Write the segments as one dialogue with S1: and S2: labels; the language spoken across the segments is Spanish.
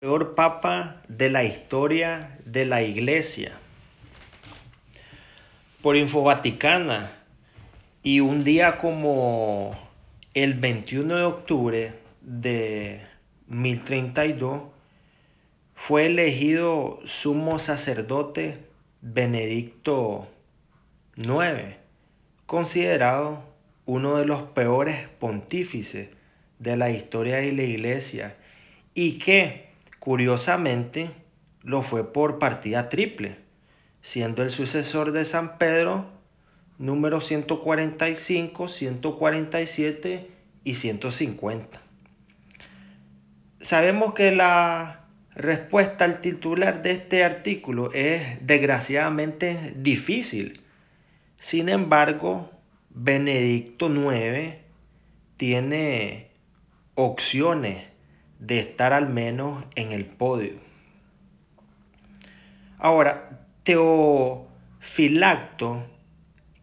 S1: peor papa de la historia de la iglesia. Por Info Vaticana. Y un día como el 21 de octubre de 1032 fue elegido sumo sacerdote Benedicto IX, considerado uno de los peores pontífices de la historia de la iglesia y que Curiosamente, lo fue por partida triple, siendo el sucesor de San Pedro número 145, 147 y 150. Sabemos que la respuesta al titular de este artículo es desgraciadamente difícil. Sin embargo, Benedicto IX tiene opciones de estar al menos en el podio. Ahora, Teofilacto,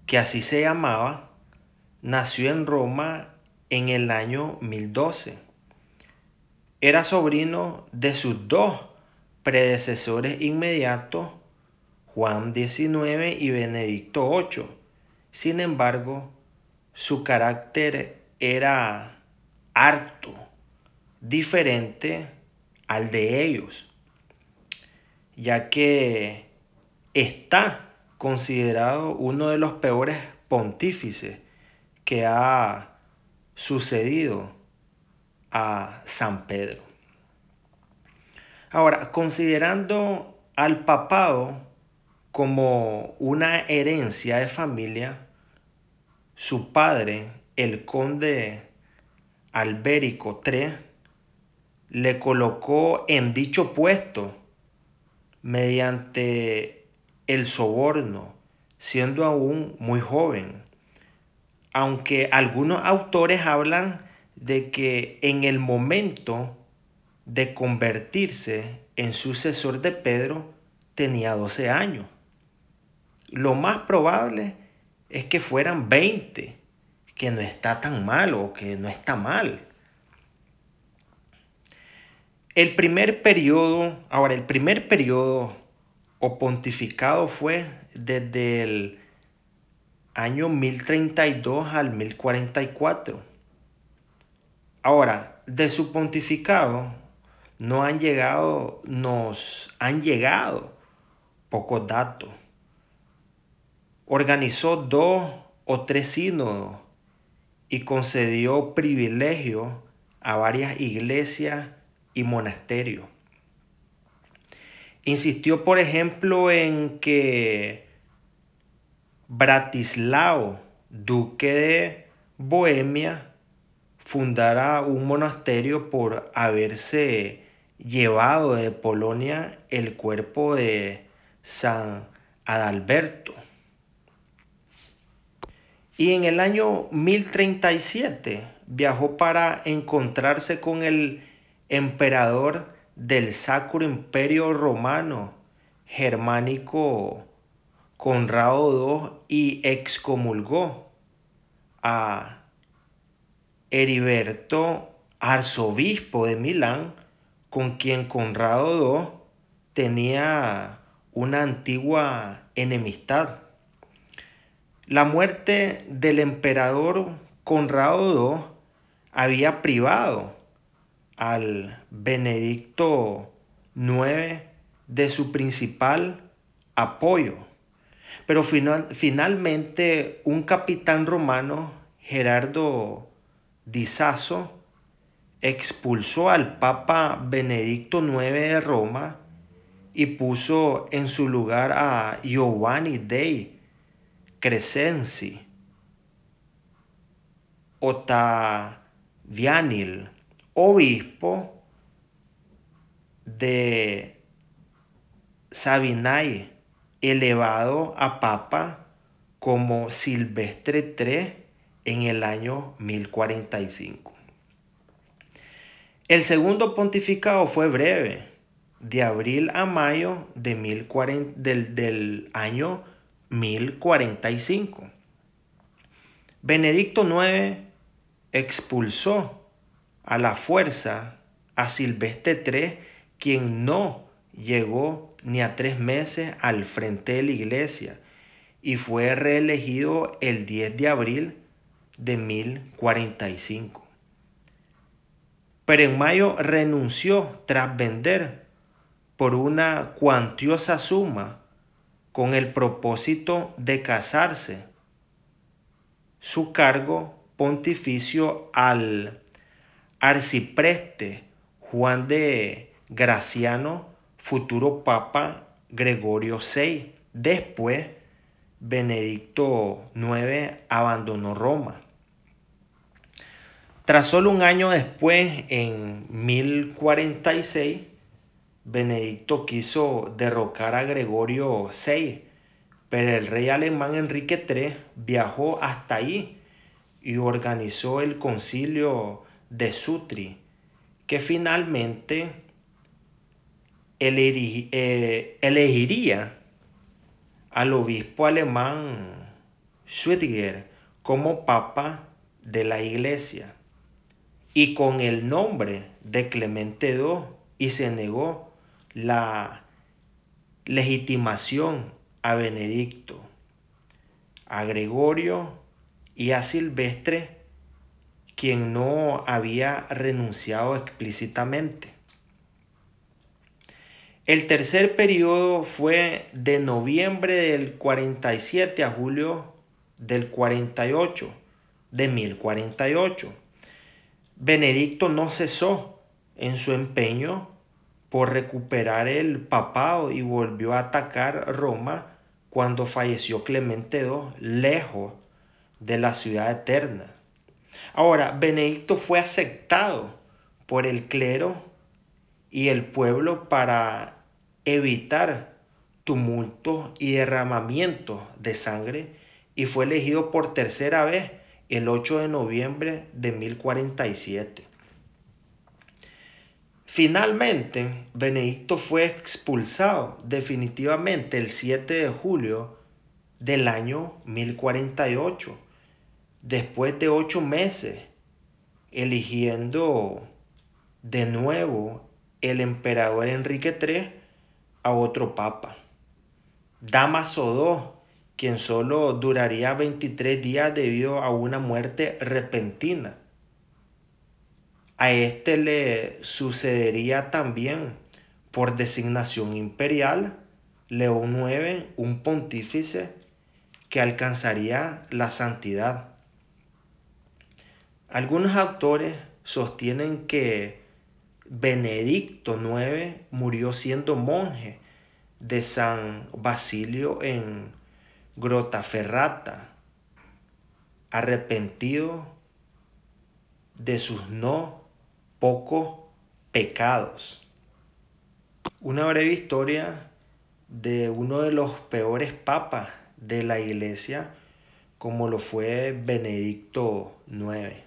S1: que así se llamaba, nació en Roma en el año 1012. Era sobrino de sus dos predecesores inmediatos, Juan XIX y Benedicto VIII. Sin embargo, su carácter era harto diferente al de ellos, ya que está considerado uno de los peores pontífices que ha sucedido a San Pedro. Ahora, considerando al papado como una herencia de familia, su padre, el conde Albérico III, le colocó en dicho puesto mediante el soborno, siendo aún muy joven. Aunque algunos autores hablan de que en el momento de convertirse en sucesor de Pedro tenía 12 años. Lo más probable es que fueran 20, que no está tan mal o que no está mal. El primer periodo, ahora el primer periodo o pontificado fue desde el año 1032 al 1044. Ahora, de su pontificado no han llegado, nos han llegado pocos datos. Organizó dos o tres sínodos y concedió privilegios a varias iglesias y monasterio. Insistió, por ejemplo, en que Bratislao, duque de Bohemia, fundara un monasterio por haberse llevado de Polonia el cuerpo de San Adalberto. Y en el año 1037 viajó para encontrarse con el emperador del Sacro Imperio Romano germánico Conrado II y excomulgó a Heriberto, arzobispo de Milán, con quien Conrado II tenía una antigua enemistad. La muerte del emperador Conrado II había privado al Benedicto IX de su principal apoyo. Pero finalmente un capitán romano, Gerardo Disaso, expulsó al Papa Benedicto IX de Roma y puso en su lugar a Giovanni dei Crescenzi, Ottavianil, obispo de Sabinay, elevado a papa como Silvestre III en el año 1045. El segundo pontificado fue breve, de abril a mayo de del, del año 1045. Benedicto IX expulsó a la fuerza a Silvestre III quien no llegó ni a tres meses al frente de la iglesia y fue reelegido el 10 de abril de 1045. Pero en mayo renunció tras vender por una cuantiosa suma con el propósito de casarse su cargo pontificio al arcipreste Juan de Graciano, futuro Papa Gregorio VI. Después, Benedicto IX abandonó Roma. Tras solo un año después, en 1046, Benedicto quiso derrocar a Gregorio VI, pero el rey alemán Enrique III viajó hasta ahí y organizó el concilio de Sutri, que finalmente eh, elegiría al obispo alemán Schwittiger como papa de la iglesia y con el nombre de Clemente II y se negó la legitimación a Benedicto, a Gregorio y a Silvestre, quien no había renunciado explícitamente. El tercer periodo fue de noviembre del 47 a julio del 48, de 1048 Benedicto no cesó en su empeño por recuperar el papado y volvió a atacar Roma cuando falleció Clemente II, lejos de la ciudad eterna. Ahora, Benedicto fue aceptado por el clero y el pueblo para evitar tumultos y derramamientos de sangre y fue elegido por tercera vez el 8 de noviembre de 1047. Finalmente, Benedicto fue expulsado definitivamente el 7 de julio del año 1048, después de ocho meses, eligiendo de nuevo el emperador Enrique III a otro papa. Damaso II quien solo duraría 23 días debido a una muerte repentina. A este le sucedería también, por designación imperial, León IX, un pontífice que alcanzaría la santidad. Algunos autores sostienen que Benedicto IX murió siendo monje de San Basilio en Grotaferrata, arrepentido de sus no pocos pecados. Una breve historia de uno de los peores papas de la iglesia, como lo fue Benedicto IX.